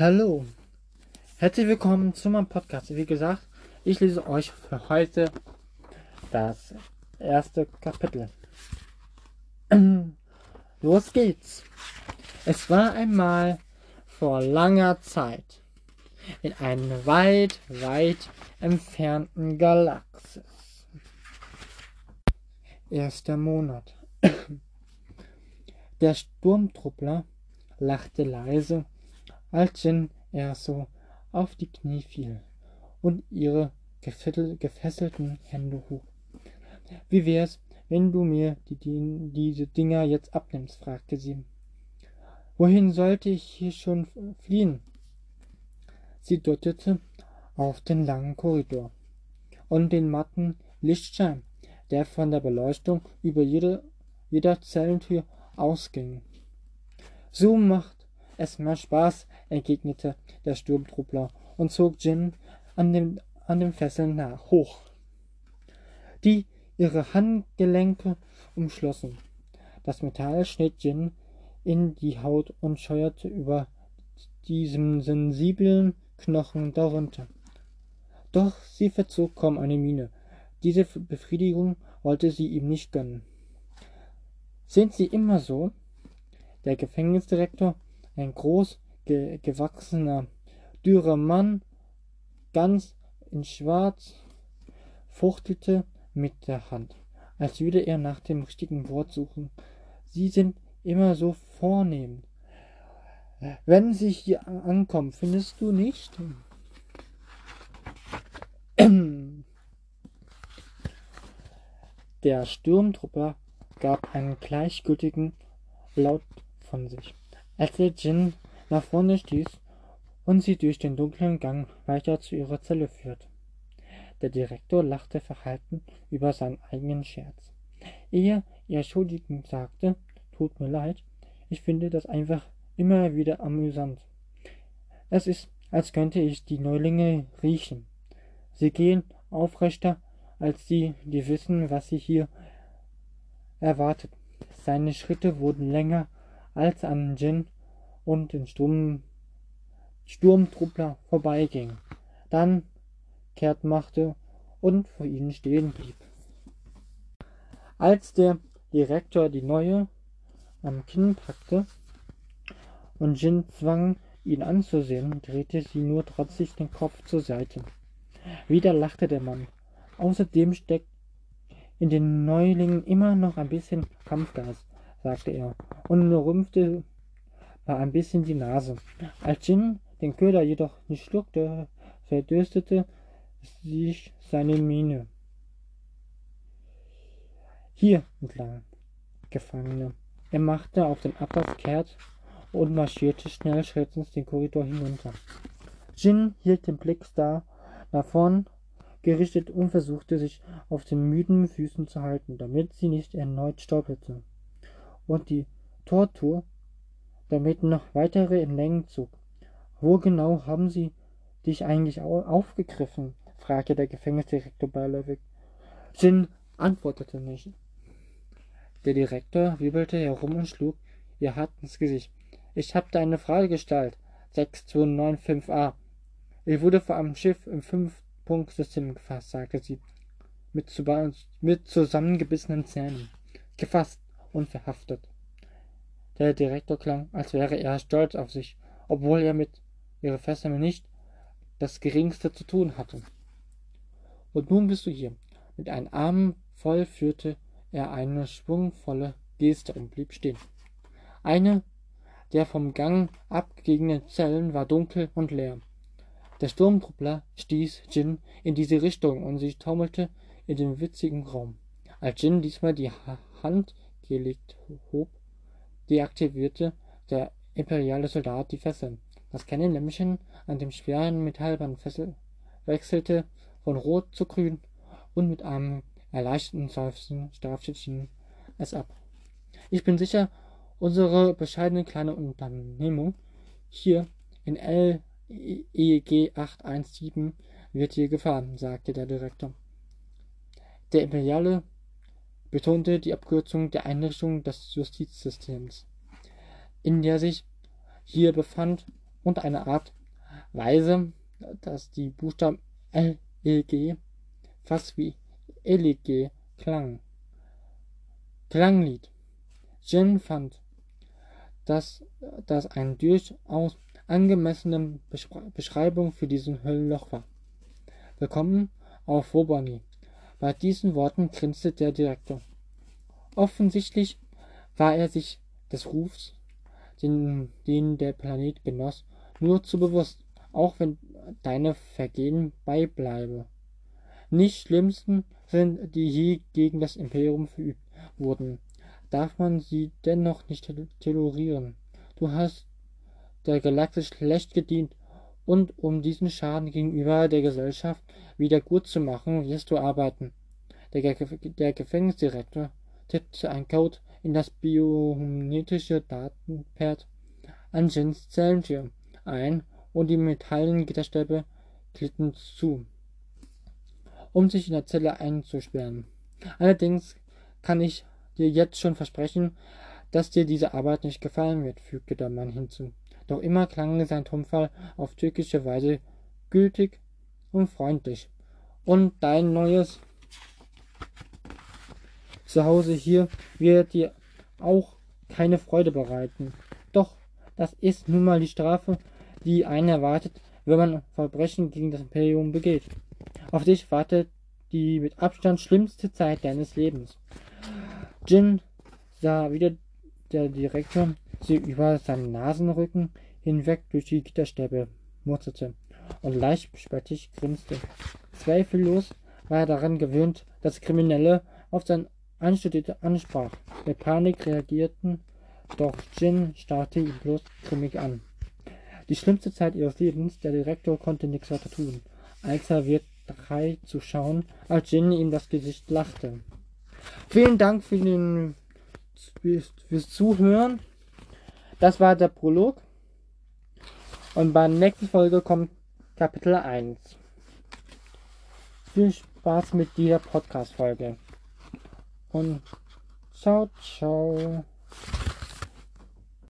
Hallo, herzlich willkommen zu meinem Podcast. Wie gesagt, ich lese euch für heute das erste Kapitel. Los geht's. Es war einmal vor langer Zeit in einer weit, weit entfernten Galaxis. Erster Monat. Der Sturmtruppler lachte leise als Jin so auf die Knie fiel und ihre gefesselten Hände hoch. Wie wär's, wenn du mir die, die, diese Dinger jetzt abnimmst? fragte sie. Wohin sollte ich hier schon fliehen? Sie deutete auf den langen Korridor und den matten Lichtschein, der von der Beleuchtung über jede, jeder Zellentür ausging. So macht es mehr Spaß, entgegnete der Sturmtruppler und zog Jin an den, an den Fesseln nach, hoch, die ihre Handgelenke umschlossen. Das Metall schnitt Jin in die Haut und scheuerte über diesem sensiblen Knochen darunter. Doch sie verzog kaum eine Miene. Diese Befriedigung wollte sie ihm nicht gönnen. Sind Sie immer so? Der Gefängnisdirektor ein groß ge gewachsener, dürrer Mann, ganz in Schwarz, fuchtelte mit der Hand, als würde er nach dem richtigen Wort suchen. Sie sind immer so vornehm. Wenn sie hier ankommen, findest du nicht? Der Sturmtrupper gab einen gleichgültigen Laut von sich als er Jin nach vorne stieß und sie durch den dunklen Gang weiter zu ihrer Zelle führte. Der Direktor lachte verhalten über seinen eigenen Scherz. Ehe er schuldigend sagte, tut mir leid, ich finde das einfach immer wieder amüsant. Es ist, als könnte ich die Neulinge riechen. Sie gehen aufrechter als die, die wissen, was sie hier erwartet. Seine Schritte wurden länger als an Jin und den Sturm, Sturmtruppler vorbeiging, dann kehrt machte und vor ihnen stehen blieb. Als der Direktor die neue am Kinn packte und Jin zwang, ihn anzusehen, drehte sie nur trotzig den Kopf zur Seite. Wieder lachte der Mann. Außerdem steckt in den Neulingen immer noch ein bisschen Kampfgas sagte er und rümpfte ein bisschen die Nase. Als Jin den Köder jedoch nicht schluckte, verdürstete sich seine Miene. Hier entlang, Gefangene. Er machte auf den Abbas kehrt und marschierte schnell schrittens den Korridor hinunter. Jin hielt den Blick starr nach vorn gerichtet und versuchte sich auf den müden Füßen zu halten, damit sie nicht erneut stolperte und die Tortur damit noch weitere in Längen zog. Wo genau haben Sie dich eigentlich aufgegriffen? fragte der Gefängnisdirektor beiläufig. Jin antwortete nicht. Der Direktor wirbelte herum und schlug ihr hart ins Gesicht. Ich hab da eine Frage gestellt. 6295a. Ich wurde vor einem Schiff im Fünf-Punkt-System gefasst, sagte sie, mit, mit zusammengebissenen Zähnen. Gefasst und verhaftet. Der Direktor klang, als wäre er stolz auf sich, obwohl er mit ihrer Fesseln nicht das geringste zu tun hatte. Und nun bist du hier. Mit einem Arm voll führte er eine schwungvolle Geste und blieb stehen. Eine der vom Gang abgelegenen Zellen war dunkel und leer. Der Sturmtruppler stieß Jin in diese Richtung und sie taumelte in den witzigen Raum. Als Jin diesmal die Hand gelegt hob, deaktivierte der imperiale Soldat die Fesseln. Das kleine Lämmchen an dem schweren Metallband wechselte von rot zu grün und mit einem erleichterten Seufzen Jean es ab. Ich bin sicher, unsere bescheidene kleine Unternehmung hier in LEG 817 wird hier gefahren, sagte der Direktor. Der imperiale betonte die Abkürzung der Einrichtung des Justizsystems, in der sich hier befand und eine Art Weise, dass die Buchstaben L, E, G fast wie LEG klang. Klanglied. Jin fand, dass das eine durchaus angemessene Beschreibung für diesen Höllenloch war. Willkommen auf Wobani. Bei diesen Worten grinste der Direktor. Offensichtlich war er sich des Rufs, den, den der Planet genoss, nur zu bewusst, auch wenn deine Vergehen beibleibe. Nicht schlimmsten sind, die je gegen das Imperium verübt wurden, darf man sie dennoch nicht tolerieren. Du hast der Galaxis schlecht gedient und um diesen Schaden gegenüber der Gesellschaft wieder gut zu machen, wirst du arbeiten. Der, der Gefängnisdirektor tippte ein Code in das biometrische Datenpad an Jins Zellentür ein und die metallenen Gitterstäbe glitten zu, um sich in der Zelle einzusperren. Allerdings kann ich dir jetzt schon versprechen, dass dir diese Arbeit nicht gefallen wird, fügte der Mann hinzu. Doch immer klang sein Tonfall auf türkische Weise gültig und freundlich. Und dein neues Zuhause hier wird dir auch keine Freude bereiten. Doch das ist nun mal die Strafe, die einen erwartet, wenn man Verbrechen gegen das Imperium begeht. Auf dich wartet die mit Abstand schlimmste Zeit deines Lebens. Jin sah wieder der Direktor sie über seinen Nasenrücken hinweg durch die Gitterstäbe murzelte und leicht spöttisch grinste. Zweifellos war er daran gewöhnt, dass Kriminelle auf sein Anstudierte ansprach. Mit Panik reagierten, doch Jin starrte ihn bloß grimmig an. Die schlimmste Zeit ihres Lebens, der Direktor konnte nichts weiter tun, als er wird drei zu schauen, als Jin ihm das Gesicht lachte. Vielen Dank für den, fürs Zuhören. Das war der Prolog. Und bei der nächsten Folge kommt Kapitel 1. Viel Spaß mit dieser Podcast-Folge. Und ciao, ciao.